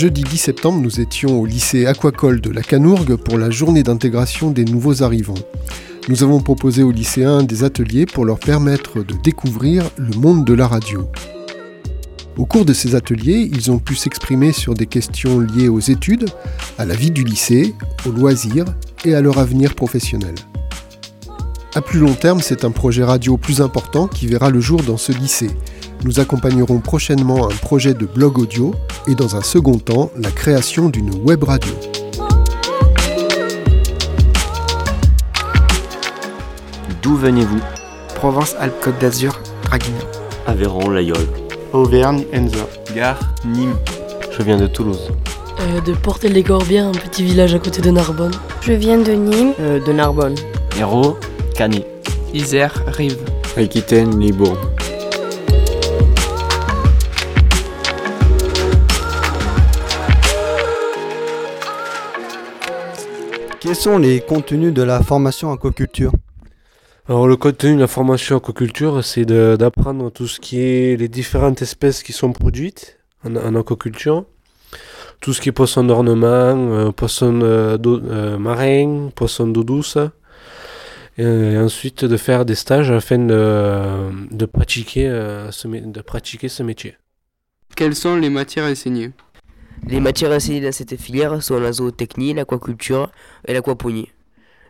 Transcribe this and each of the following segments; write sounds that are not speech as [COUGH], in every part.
Jeudi 10 septembre, nous étions au lycée Aquacole de la Canourgue pour la journée d'intégration des nouveaux arrivants. Nous avons proposé aux lycéens des ateliers pour leur permettre de découvrir le monde de la radio. Au cours de ces ateliers, ils ont pu s'exprimer sur des questions liées aux études, à la vie du lycée, aux loisirs et à leur avenir professionnel. À plus long terme, c'est un projet radio plus important qui verra le jour dans ce lycée. Nous accompagnerons prochainement un projet de blog audio et dans un second temps la création d'une web radio. D'où venez-vous? Provence-Alpes-Côte d'Azur, Draguignan. Aveyron, Layol. Auvergne, Enza. Gare, Nîmes. Je viens de Toulouse. Euh, de Portel-les-Corbières, un petit village à côté de Narbonne. Je viens de Nîmes. Euh, de Narbonne. Hérault, Canet. Isère, Rive. Aquitaine, Libourne. Quels sont les contenus de la formation aquaculture alors le contenu de la formation aquaculture, c'est d'apprendre tout ce qui est les différentes espèces qui sont produites en, aquaculture, tout ce qui est poisson d'ornement, euh, poisson euh, euh, marin, poisson d'eau douce, et, ensuite de faire des stages afin de, pratiquer, ce, de pratiquer ce métier. Quelles sont les matières enseignées? Les matières enseignées dans cette filière sont la zootechnie, l'aquaculture et l'aquaponie.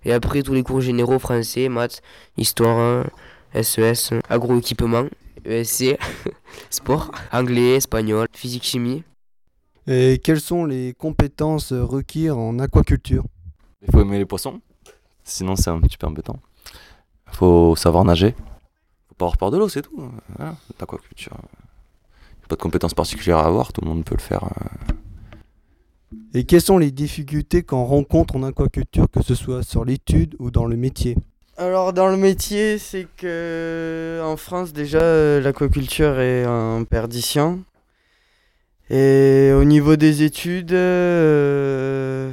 Et après, tous les cours généraux français, maths, histoire, SES, agroéquipement, ESC, [LAUGHS] sport, anglais, espagnol, physique, chimie. Et quelles sont les compétences requises en aquaculture? Il faut aimer les poissons, sinon c'est un petit peu embêtant. Il faut savoir nager. Il faut pas avoir peur de l'eau, c'est tout. Voilà, l'aquaculture. Pas de compétences particulières à avoir, tout le monde peut le faire. Euh, et quelles sont les difficultés qu'on rencontre en aquaculture, que ce soit sur l'étude ou dans le métier? Alors dans le métier, c'est que en France déjà l'aquaculture est en perdition. Et au niveau des études, euh,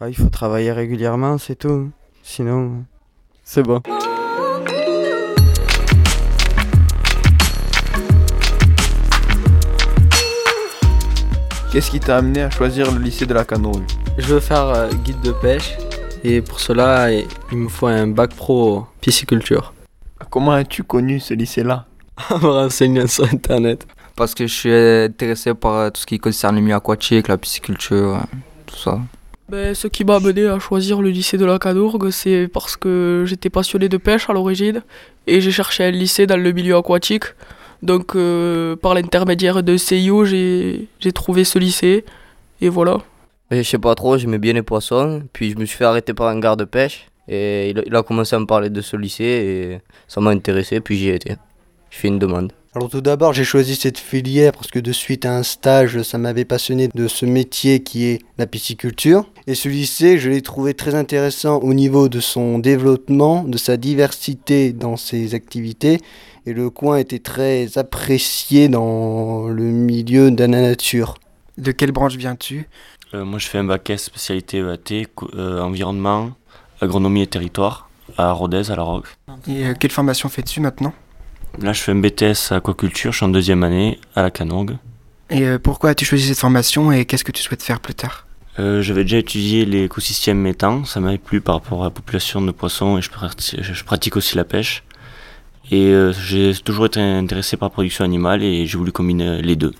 ah, il faut travailler régulièrement, c'est tout. Sinon, c'est bon. Qu'est-ce qui t'a amené à choisir le lycée de la Canoë? Je veux faire euh, guide de pêche et pour cela, il me faut un bac pro pisciculture. Comment as-tu connu ce lycée-là? [LAUGHS] En me renseignant sur internet. Parce que je suis intéressé par euh, tout ce qui concerne le milieu aquatique, la pisciculture, euh, tout ça. Ben, ce qui m'a amené à choisir le lycée de la Cadourgue, c'est parce que j'étais passionné de pêche à l'origine et j'ai cherché un lycée dans le milieu aquatique. Donc, euh, par l'intermédiaire de CIO, j'ai trouvé ce lycée. Et voilà. je sais pas trop, j'aimais bien les poissons. Puis je me suis fait arrêter par un garde de pêche. Et il a, commencé à me parler de ce lycée. Et ça m'a intéressé. Puis j'y ai été. Je fais une demande. Alors tout d'abord, j'ai choisi cette filière parce que de suite à un stage, ça m'avait passionné de ce métier qui est la pisciculture. Et ce lycée, je l'ai trouvé très intéressant au niveau de son développement, de sa diversité dans ses activités et le coin était très apprécié dans le milieu de la nature. De quelle branche viens-tu? Euh, Moi, je fais un bac S spécialité EAT, euh, environnement, agronomie et territoire à Rodez, à La Roque. Et euh, quelle formation fais-tu maintenant? Là, je fais un BTS aquaculture, je suis en deuxième année à la Canourgue. Et pourquoi as-tu choisi cette formation et qu'est-ce que tu souhaites faire plus tard? J'avais déjà étudié l'écosystème méthane, ça m'avait plu par rapport à la population de poissons et je pratique aussi la pêche. Et euh, j'ai toujours été intéressé par la production animale et j'ai voulu combiner les deux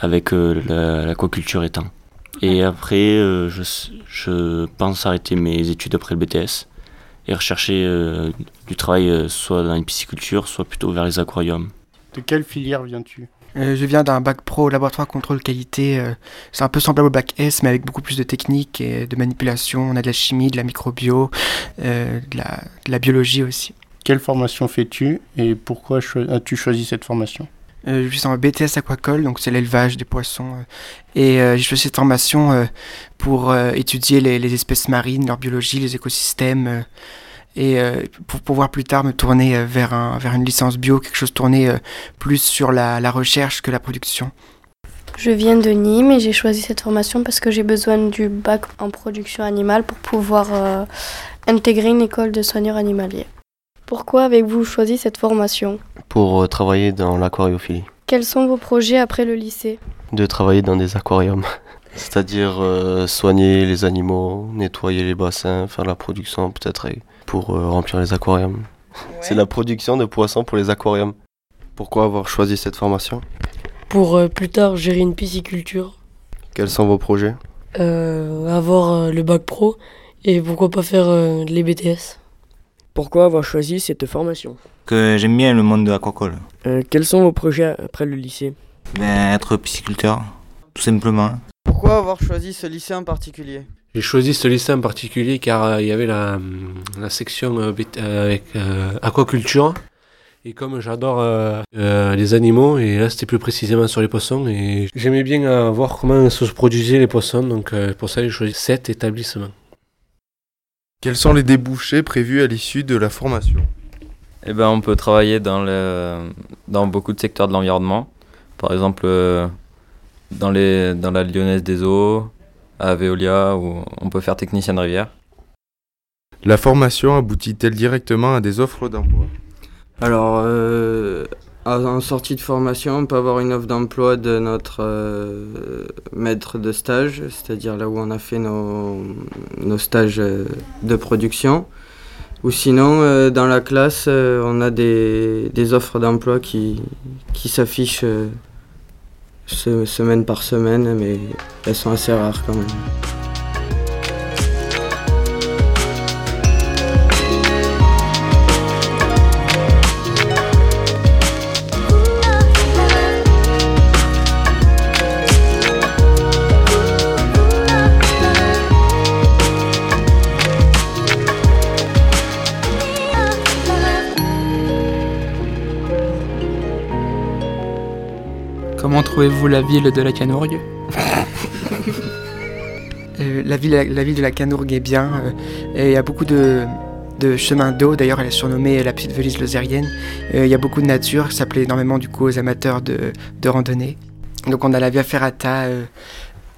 avec euh, l'aquaculture étant. Et après, euh, je, je, pense arrêter mes études après le BTS et rechercher du travail soit dans la pisciculture, soit plutôt vers les aquariums. De quelle filière viens-tu? Je viens d'un bac pro laboratoire contrôle qualité. c'est un peu semblable au bac S, mais avec beaucoup plus de techniques et de manipulation. On a de la chimie, de la microbio, de la, de la biologie aussi. Quelle formation fais-tu et pourquoi as-tu choisi cette formation? euh, Je suis en BTS aquacole, donc c'est l'élevage des poissons. Euh, et euh, j'ai choisi cette formation pour étudier les, espèces marines, leur biologie, les écosystèmes. et pour pouvoir plus tard me tourner vers, un, vers une licence bio, quelque chose tourné plus sur la, la recherche que la production. Je viens de Nîmes et j'ai choisi cette formation parce que j'ai besoin du bac en production animale pour pouvoir intégrer une école de soigneurs animaliers. Pourquoi avez-vous choisi cette formation Pour euh, travailler dans l'aquariophilie. Quels sont vos projets après le lycée De travailler dans des aquariums. [LAUGHS] C'est-à-dire euh, soigner les animaux, nettoyer les bassins, faire la production peut-être pour euh, remplir les aquariums. C'est la production de poissons pour les aquariums. Pourquoi avoir choisi cette formation Pour euh, plus tard gérer une pisciculture, Quels sont vos projets euh, avoir euh, le bac pro et pourquoi pas faire euh, les BTS. Pourquoi avoir choisi cette formation? Que j'aime bien le monde de l'aquacole. Euh, Quels sont vos projets après le lycée? Ben, être pisciculteur, tout simplement. Pourquoi avoir choisi ce lycée en particulier? J'ai choisi ce lycée en particulier car euh, il y avait la, la section euh, euh, avec euh, aquaculture. Et comme j'adore euh, euh, les animaux, et là c'était plus précisément sur les poissons, et j'aimais bien euh, voir comment se produisaient les poissons, donc euh, pour ça j'ai choisi cet établissement. Quels sont les débouchés prévus à l'issue de la formation? Eh ben, on peut travailler dans, le, dans beaucoup de secteurs de l'environnement. Par exemple, euh, dans, les, dans la Lyonnaise des eaux, à Veolia, où on peut faire technicien de rivière. La formation aboutit-elle directement à des offres d'emploi? Alors, euh, en sortie de formation, on peut avoir une offre d'emploi de notre euh, maître de stage, c'est-à-dire là où on a fait nos, nos stages euh, de production. Ou sinon, euh, dans la classe, on a des, des offres d'emploi qui, qui s'affichent se- semaine par semaine, mais elles sont assez rares quand même. Comment trouvez-vous la ville de la Canourgue [LAUGHS] Euh, la, ville, la ville de la Canourgue est bien. euh, et il y a beaucoup de, de chemins d'eau. D'ailleurs, elle est surnommée la petite Venise lozérienne. Euh, il y a beaucoup de nature. Ça plaît énormément du coup aux amateurs de, de randonnée. Donc on a la Via Ferrata euh,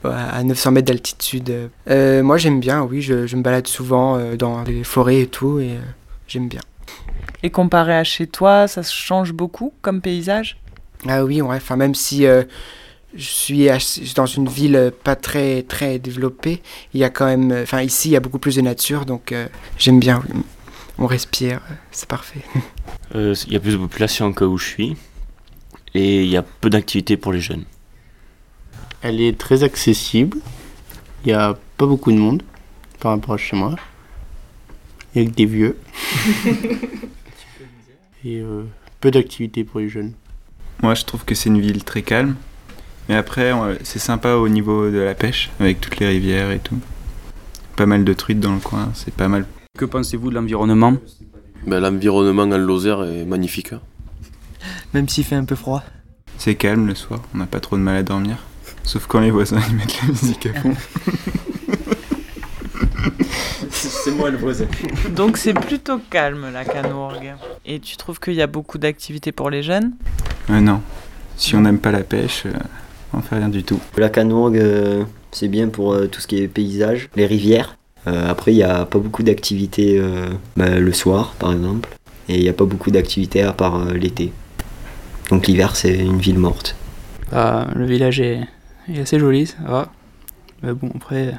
à 900 mètres d'altitude. Euh, moi j'aime bien, oui, je, je me balade souvent euh, dans les forêts et tout, et euh, j'aime bien. Et comparé à chez toi, ça change beaucoup comme paysage? Ah oui, ouais, enfin même si euh, je suis dans une ville euh, pas très très développée, il y a quand même, euh, enfin ici il y a beaucoup plus de nature, donc euh, j'aime bien. oui. On respire, euh, c'est parfait. [LAUGHS] Euh, Il y a plus de population que où je suis. Et il y a peu d'activités pour les jeunes. Elle est très accessible. Il n'y a pas beaucoup de monde par rapport à chez moi. Il n'y a que des vieux. [LAUGHS] Et euh, peu d'activités pour les jeunes. Moi, je trouve que c'est une ville très calme. Mais après, on- c'est sympa au niveau de la pêche, avec toutes les rivières et tout. Pas mal de truites dans le coin, c'est pas mal. Que pensez-vous de l'environnement? Ben, L'environnement en Lozère est magnifique. hein. Même s'il fait un peu froid. C'est calme le soir, on n'a pas trop de mal à dormir. Sauf quand les voisins ils mettent la musique à fond. [LAUGHS] C'est moi le voisin. Donc c'est plutôt calme la Canourgue. Et tu trouves qu'il y a beaucoup d'activités pour les jeunes? Euh, non, si on n'aime pas la pêche, euh, on fait rien du tout. La Canourgue, euh, c'est bien pour euh, tout ce qui est paysage, les rivières. Euh, après, il n'y a pas beaucoup d'activités euh, bah, le soir, par exemple. Et il n'y a pas beaucoup d'activités à part euh, l'été. Donc l'hiver, c'est une ville morte. Bah, le village est, est assez joli, ça va. Mais bon, après,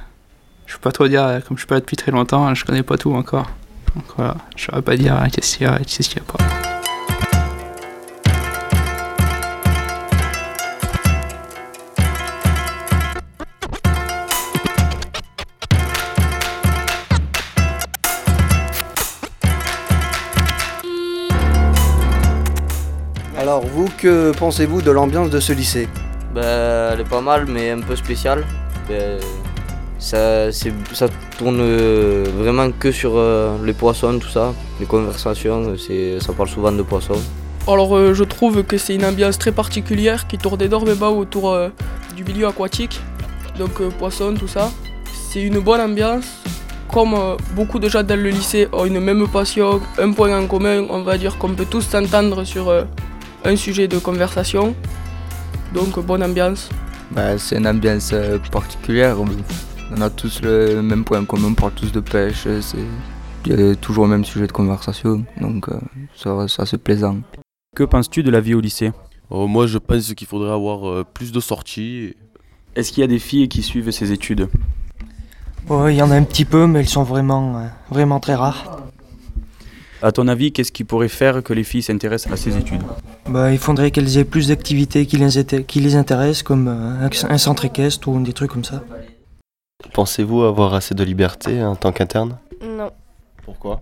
je peux pas trop dire, comme je suis pas là depuis très longtemps, je connais pas tout encore. Donc voilà, je saurais pas dire euh, qu'est-ce qu'il y a et qu'est-ce qu'il y a pas. Alors vous, que pensez-vous de l'ambiance de ce lycée? Bah, elle est pas mal, mais un peu spéciale. Ben, ça, c'est- ça tourne euh, vraiment que sur euh, les poissons, tout ça. Les conversations, euh, c'est, ça parle souvent de poissons. Alors euh, je trouve que c'est une ambiance très particulière qui tourne énormément autour euh, du milieu aquatique, donc euh, poissons, tout ça. C'est une bonne ambiance. Comme euh, beaucoup de gens dans le lycée ont une même passion, un point en commun, on va dire qu'on peut tous s'entendre sur euh, un sujet de conversation. Donc bonne ambiance. Bah, c'est une ambiance euh, particulière. On a tous le même point commun, on parle tous de pêche. c'est- Il y a toujours le même sujet de conversation, donc euh, ça, ça c'est plaisant. Que penses-tu de la vie au lycée? Euh, moi, je pense qu'il faudrait avoir euh, plus de sorties. Est-ce qu'il y a des filles qui suivent ces études? Ouais, il y en a un petit peu, mais elles sont vraiment, vraiment très rares. À ton avis, qu'est-ce qui pourrait faire que les filles s'intéressent à ces études? Bah, il faudrait qu'elles aient plus d'activités qui les, inté- qui les intéressent, comme euh, un, centre équestre ou des trucs comme ça. Pensez-vous avoir assez de liberté en tant qu'interne? Non. Pourquoi?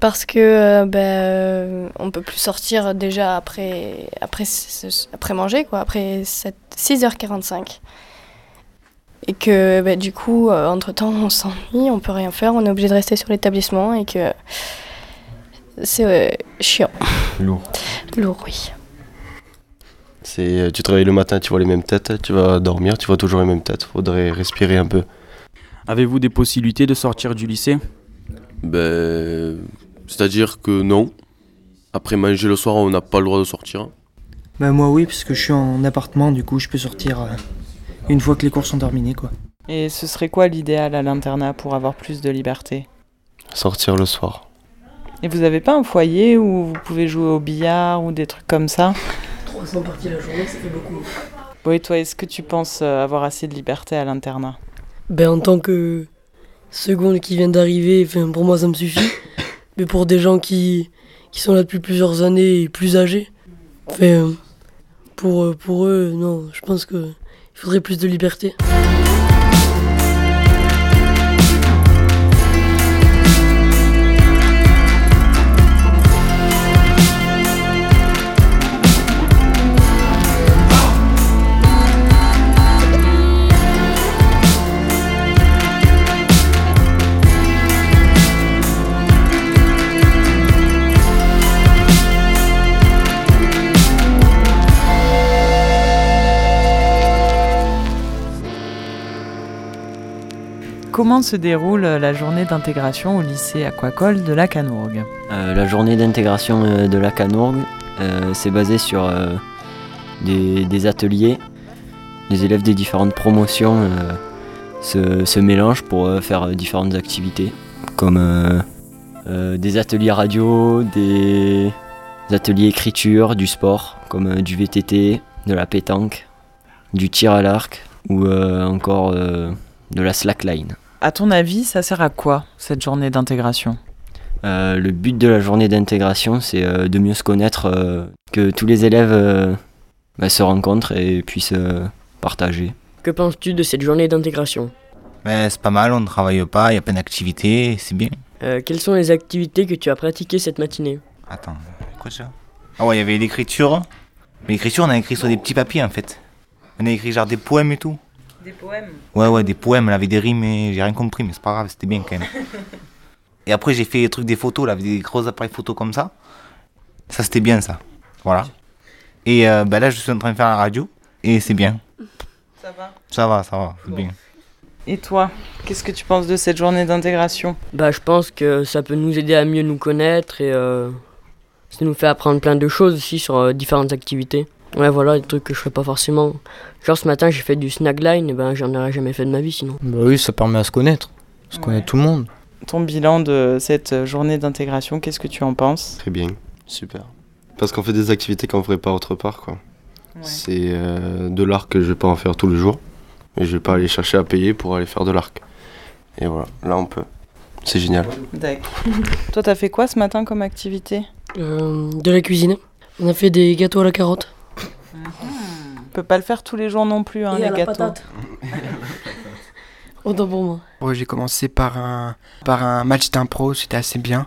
Parce que euh, ben, euh, on peut plus sortir déjà après, après, après manger, quoi, après 7 6h45. Et que ben, du coup, euh, entre-temps, on s'ennuie, on peut rien faire, on est obligé de rester sur l'établissement et que c'est euh, chiant. Lourd. Lourd, oui. C'est, euh, tu travailles le matin, tu vois les mêmes têtes, tu vas dormir, tu vois toujours les mêmes têtes. Faudrait respirer un peu. Avez-vous des possibilités de sortir du lycée? Ben, c'est-à-dire que non. Après manger le soir, on n'a pas le droit de sortir. Bah, moi, oui, parce que je suis en appartement, du coup, je peux sortir euh, une fois que les cours sont terminés, quoi. Et ce serait quoi l'idéal à l'internat pour avoir plus de liberté? Sortir le soir. Et vous avez pas un foyer où vous pouvez jouer au billard ou des trucs comme ça? 300 parties la journée, ça fait beaucoup. Bon, et toi, est-ce que tu penses euh, avoir assez de liberté à l'internat? Ben, en tant que seconde qui vient d'arriver, pour moi ça me suffit. [LAUGHS] Mais pour des gens qui, qui sont là depuis plusieurs années et plus âgés, pour, pour eux, non, je pense qu'il faudrait plus de liberté. Comment se déroule euh, la journée d'intégration au lycée aquacole de la Canourgue Euh, la journée d'intégration euh, de la Canourgue, euh, c'est basé sur des, ateliers. Les élèves des différentes promotions se, se mélangent pour faire différentes activités, comme des ateliers radio, des ateliers écriture, du sport, comme du VTT, de la pétanque, du tir à l'arc ou encore de la slackline. À ton avis, ça sert à quoi cette journée d'intégration? Euh, le but de la journée d'intégration, c'est euh, de mieux se connaître, euh, que tous les élèves euh, bah, se rencontrent et puissent euh, partager. Que penses-tu de cette journée d'intégration? Ben, c'est pas mal, on ne travaille pas, il y a plein d'activités, c'est bien. Euh, Quelles sont les activités que tu as pratiquées cette matinée? Attends, quoi ça? Ah ouais, il y avait l'écriture. Mais l'écriture, on a écrit sur des petits papiers en fait. On a écrit genre des poèmes et tout. Des poèmes Ouais, ouais, des poèmes, là, avec des rimes, et j'ai rien compris, mais c'est pas grave, c'était bien quand même. [LAUGHS] et après, j'ai fait des trucs des photos, là, avec des gros appareils photos comme ça. Ça, c'était bien, ça. Voilà. Et euh, bah, là, je suis en train de faire la radio, et c'est bien. Ça va? Ça va, ça va, c'est bien. Et toi, qu'est-ce que tu penses de cette journée d'intégration? Bah, je pense que ça peut nous aider à mieux nous connaître et euh, ça nous fait apprendre plein de choses aussi sur euh, différentes activités. Ouais, voilà, des trucs que je ferais pas forcément. Genre ce matin, j'ai fait du snackline, et ben j'en aurais jamais fait de ma vie sinon. Bah oui, ça permet à se connaître. Se connaître tout le monde. Ton bilan de cette journée d'intégration, qu'est-ce que tu en penses? Très bien, super. Parce qu'on fait des activités qu'on ferait pas autre part, quoi. C'est euh, de l'arc que je vais pas en faire tous les jours. Et je vais pas aller chercher à payer pour aller faire de l'arc. Et voilà, là on peut. C'est génial. D'accord. [LAUGHS] Toi, t'as fait quoi ce matin comme activité? Euh, de la cuisine. On a fait des gâteaux à la carotte. On peut pas le faire tous les jours non plus, hein, Et les à la gâteaux. patate. Autant pour moi. Ouais, j'ai commencé par un, par un match d'impro, c'était assez bien.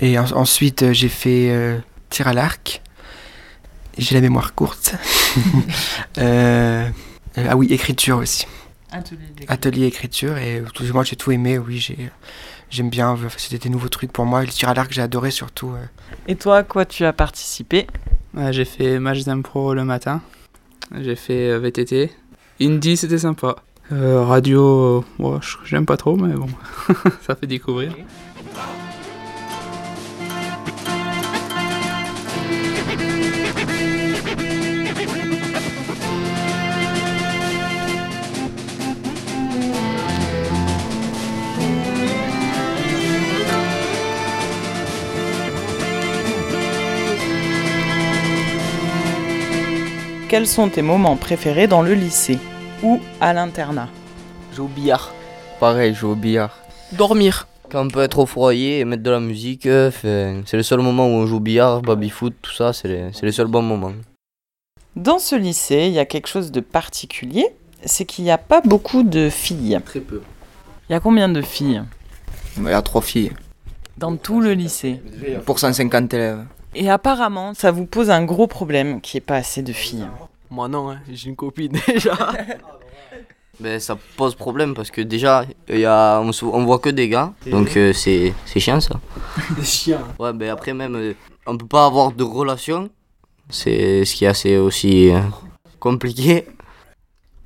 Et en- ensuite, euh, j'ai fait euh, tir à l'arc. J'ai la mémoire courte. [LAUGHS] Euh, euh, ah oui, écriture aussi. Atelier d'écriture. Atelier écriture. Et tout- moi, j'ai tout aimé, oui. j'ai- J'aime bien, enfin, c'était des nouveaux trucs pour moi. Et le tir à l'arc, j'ai adoré surtout. euh. Et toi, à quoi tu as participé? J'ai fait match d'impro le matin. J'ai fait euh, VTT. Indie, c'était sympa. Euh, radio, ouais, j'aime pas trop, mais bon, [LAUGHS] ça fait découvrir. Quels sont tes moments préférés dans le lycée ou à l'internat Jouer au billard. Pareil, jouer au billard. Dormir. Quand on peut être au foyer et mettre de la musique, euh, c'est le seul moment où on joue au billard, baby-foot, tout ça, c'est les, les seuls bons moments. Dans ce lycée, il y a quelque chose de particulier, c'est qu'il n'y a pas beaucoup de filles. Très peu. Il y a combien de filles? Il y a trois filles dans tout le lycée pour 150 élèves. Et apparemment, ça vous pose un gros problème qu'il n'y ait pas assez de filles. Moi non, hein, j'ai une copine [LAUGHS] déjà. ben, ça pose problème parce que déjà, il y a, on, on voit que des gars, donc euh, c'est c'est chiant ça. [LAUGHS] Des chiens. Ouais, ben après même, euh, on peut pas avoir de relation, c'est ce qui est assez aussi euh, compliqué.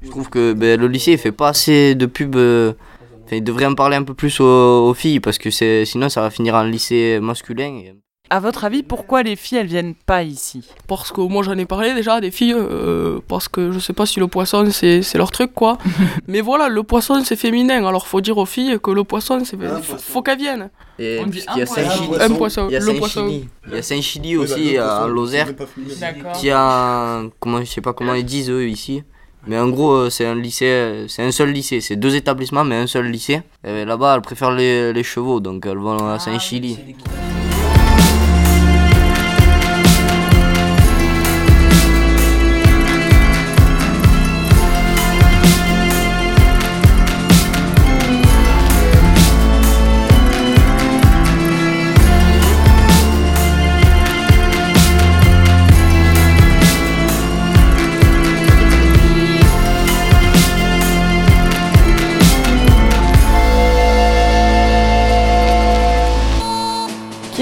Je trouve que ben, le lycée il fait pas assez de pub. euh, enfin, il devrait en parler un peu plus aux, aux filles parce que c'est sinon ça va finir en lycée masculin. et- À votre avis, pourquoi les filles elles viennent pas ici? Parce que moi j'en ai parlé déjà des filles, euh, parce que je sais pas si le poisson c'est c'est leur truc quoi. [LAUGHS] Mais voilà, le poisson c'est féminin, alors faut dire aux filles que le poisson c'est. Faut, faut qu'elles viennent. Et On dit puisqu'il y a un poisson. Saint-Chili. Un poisson, Il y a le poisson. Il y a Saint-Chili aussi en Lozère. D'accord. Qui a comment je sais pas comment ils disent eux ici. Mais en gros, euh, c'est un lycée, euh, c'est un seul lycée, c'est deux établissements mais un seul lycée. Et là-bas, elles préfèrent les, les chevaux, donc elles vont à Saint-Chili.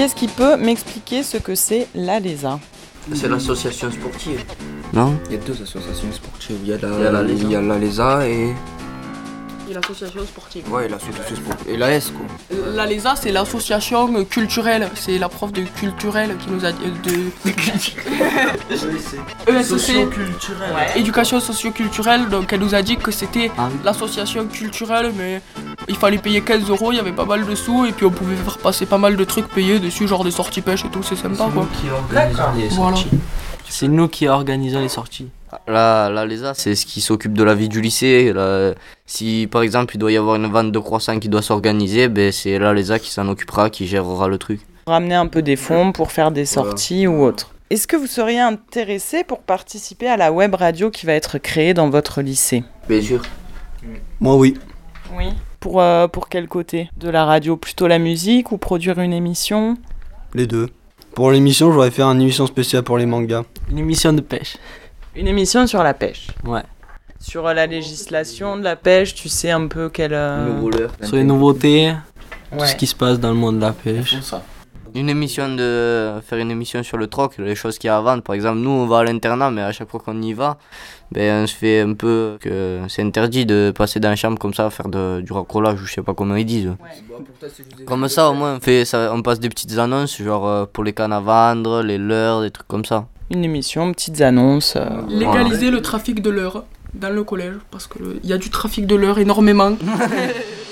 Qui est-ce qui peut m'expliquer ce que c'est l'ALESA C'est l'association sportive. Non Il y a deux associations sportives. Il y a la, Il y a la Lesa. il y a la Lesa et. Et l'association sportive. Ouais, l'association sportive. Et la S, quoi. La LESA, c'est l'association culturelle. C'est la prof de culturel qui nous a dit. euh, De, ESC. [LAUGHS] Socio-culturelle. Ouais. Éducation socio-culturelle. Donc elle nous a dit que c'était l'association culturelle, mais il fallait payer 15 euros, il y avait pas mal de sous, et puis on pouvait faire passer pas mal de trucs payés dessus, genre des sorties pêche et tout, c'est sympa quoi. Voilà. C'est nous qui organisons les sorties. Là, là l'ESA, c'est ce qui s'occupe de la vie du lycée. Là, si par exemple il doit y avoir une vente de croissants qui doit s'organiser, ben, c'est là l'ESA qui s'en occupera, qui gérera le truc. Ramener un peu des fonds pour faire des sorties ou autre. Est-ce que vous seriez intéressé pour participer à la web radio qui va être créée dans votre lycée? Bien sûr. Moi, oui. Pour, euh, pour quel côté De la radio? Plutôt la musique ou produire une émission? Les deux. Pour l'émission, je voudrais faire une émission spéciale pour les mangas. Une émission de pêche. Une émission sur la pêche? Ouais. Sur euh, la législation de la pêche, tu sais un peu quelle... euh, Sur les nouveautés, tout ce qui se passe dans le monde de la pêche. Une émission de faire une émission sur le troc, les choses qu'il y a à vendre. Par exemple, nous on va à l'internat, mais à chaque fois qu'on y va, ben on se fait un peu que c'est interdit de passer dans la chambre comme ça, faire de- du racolage ou je sais pas comment ils disent. Comme ça au moins on fait ça, on passe des petites annonces genre euh, pour les cannes à vendre, les leurres, des trucs comme ça. Une émission, petites annonces. euh, Légaliser le trafic de l'heure dans le collège, parce qu'il y a du trafic de l'heure énormément. [LAUGHS]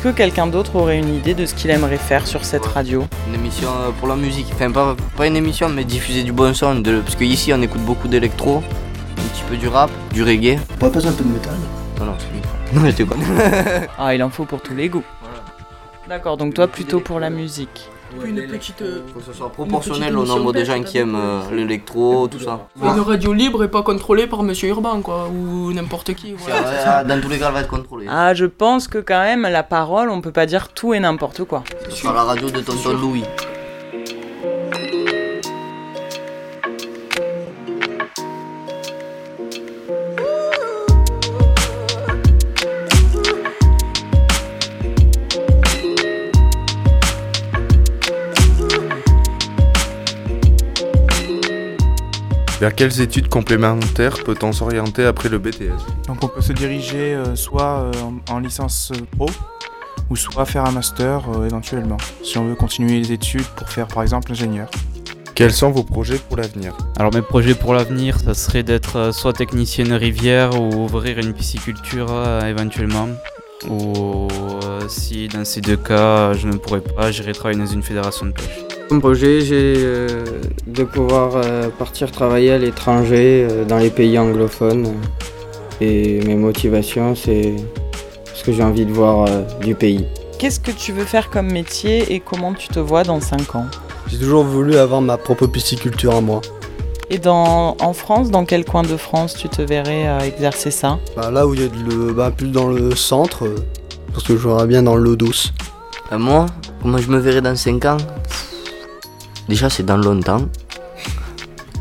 Est-ce que quelqu'un d'autre aurait une idée de ce qu'il aimerait faire sur cette radio Une émission euh, pour la musique, enfin pas, pas une émission mais diffuser du bon son, de, parce qu'ici on écoute beaucoup d'électro, un petit peu du rap, du reggae. On va passer un peu de métal. Non non, c'est [LAUGHS] Non, j'étais bonne. [LAUGHS] Ah, il en faut pour tous les goûts. D'accord, donc toi plutôt pour la musique. Une petite. euh, Faut que ce soit une proportionnel au nombre de émission gens qui aiment euh, l'électro, tout ça. Une radio libre et pas contrôlée par Monsieur Urbain, quoi, ou n'importe qui. Voilà. Ouais, dans tous les cas, elle va être contrôlée. Ah, je pense que quand même, la parole, on peut pas dire tout et n'importe quoi. Ce sera la radio de Tonton Louis. Vers quelles études complémentaires peut-on s'orienter après le BTS Donc on peut se diriger euh, soit euh, en, en licence euh, pro ou soit faire un master euh, éventuellement, si on veut continuer les études pour faire par exemple ingénieur. Quels sont vos projets pour l'avenir? Alors mes projets pour l'avenir, ça serait d'être soit technicien de rivière ou ouvrir une pisciculture euh, éventuellement. Ou euh, si dans ces deux cas je ne pourrais pas, j'irai travailler dans une fédération de pêche. Comme projet, j'ai euh, de pouvoir euh, partir travailler à l'étranger, euh, dans les pays anglophones. Et mes motivations, c'est ce que j'ai envie de voir euh, du pays. Qu'est-ce que tu veux faire comme métier et comment tu te vois dans 5 ans? J'ai toujours voulu avoir ma propre pisciculture à moi. Et dans, en France, dans quel coin de France tu te verrais euh, exercer ça? Bah, là où il y a de le, bah, plus dans le centre, parce que je verrais bien dans l'eau douce. Euh, moi, comment je me verrai dans 5 ans? Déjà, c'est dans longtemps.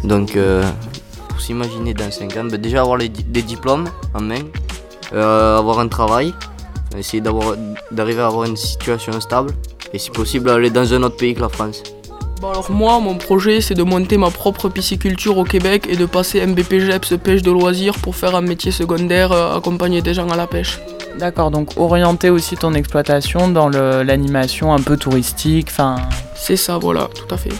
Donc, euh, pour s'imaginer dans 5 ans, bah, déjà avoir des diplômes en main, euh, avoir un travail, essayer d'arriver à avoir une situation stable et si possible aller dans un autre pays que la France. Bon alors moi, mon projet, c'est de monter ma propre pisciculture au Québec et de passer MBPGEPS pêche de loisirs pour faire un métier secondaire, euh, accompagner des gens à la pêche. D'accord, donc orienter aussi ton exploitation dans l'animation un peu touristique, enfin... C'est ça, voilà, tout à fait.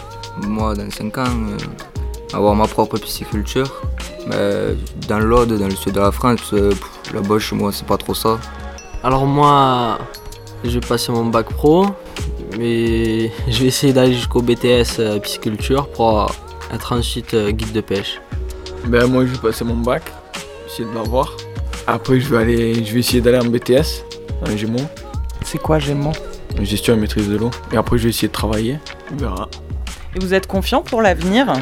Moi, dans 5 ans, euh, avoir ma propre pisciculture. Mais dans l'Aude, dans le sud de la France, euh, pff, là-bas, chez moi, c'est pas trop ça. Alors moi, je vais passer mon bac pro, mais je vais essayer d'aller jusqu'au BTS euh, pisciculture pour euh, être ensuite euh, guide de pêche. Ben moi je vais passer mon bac, essayer de l'avoir. Après je vais aller je vais essayer d'aller en BTS, en Gémeaux. C'est quoi Gémeaux? Gestion et maîtrise de l'eau. Et après je vais essayer de travailler. On verra. Et vous êtes confiant pour l'avenir?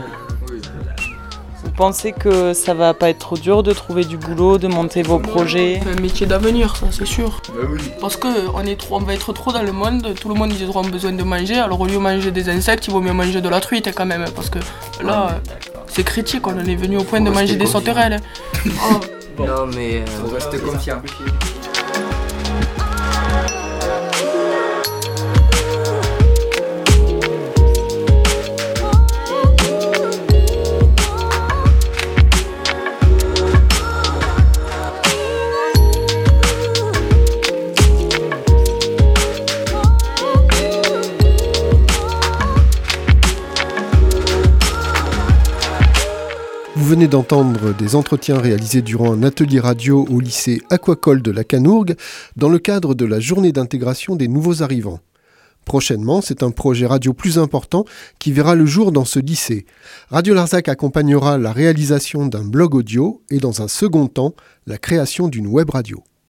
Pensez que ça va pas être trop dur de trouver du boulot, de monter vos projets C'est un métier d'avenir, ça c'est sûr. Parce que on, est trop, on va être trop dans le monde, tout le monde ils auront besoin de manger, alors au lieu de manger des insectes, il vaut mieux manger de la truite quand même, parce que là, euh, c'est critique, on en est venu au point de Faut manger rester des sauterelles. Oh. [LAUGHS] Non, mais. Euh, reste confiant. D'entendre des entretiens réalisés durant un atelier radio au lycée Aquacole de la Canourgue dans le cadre de la journée d'intégration des nouveaux arrivants. Prochainement, c'est un projet radio plus important qui verra le jour dans ce lycée. Radio Larzac accompagnera la réalisation d'un blog audio et dans un second temps, la création d'une web radio.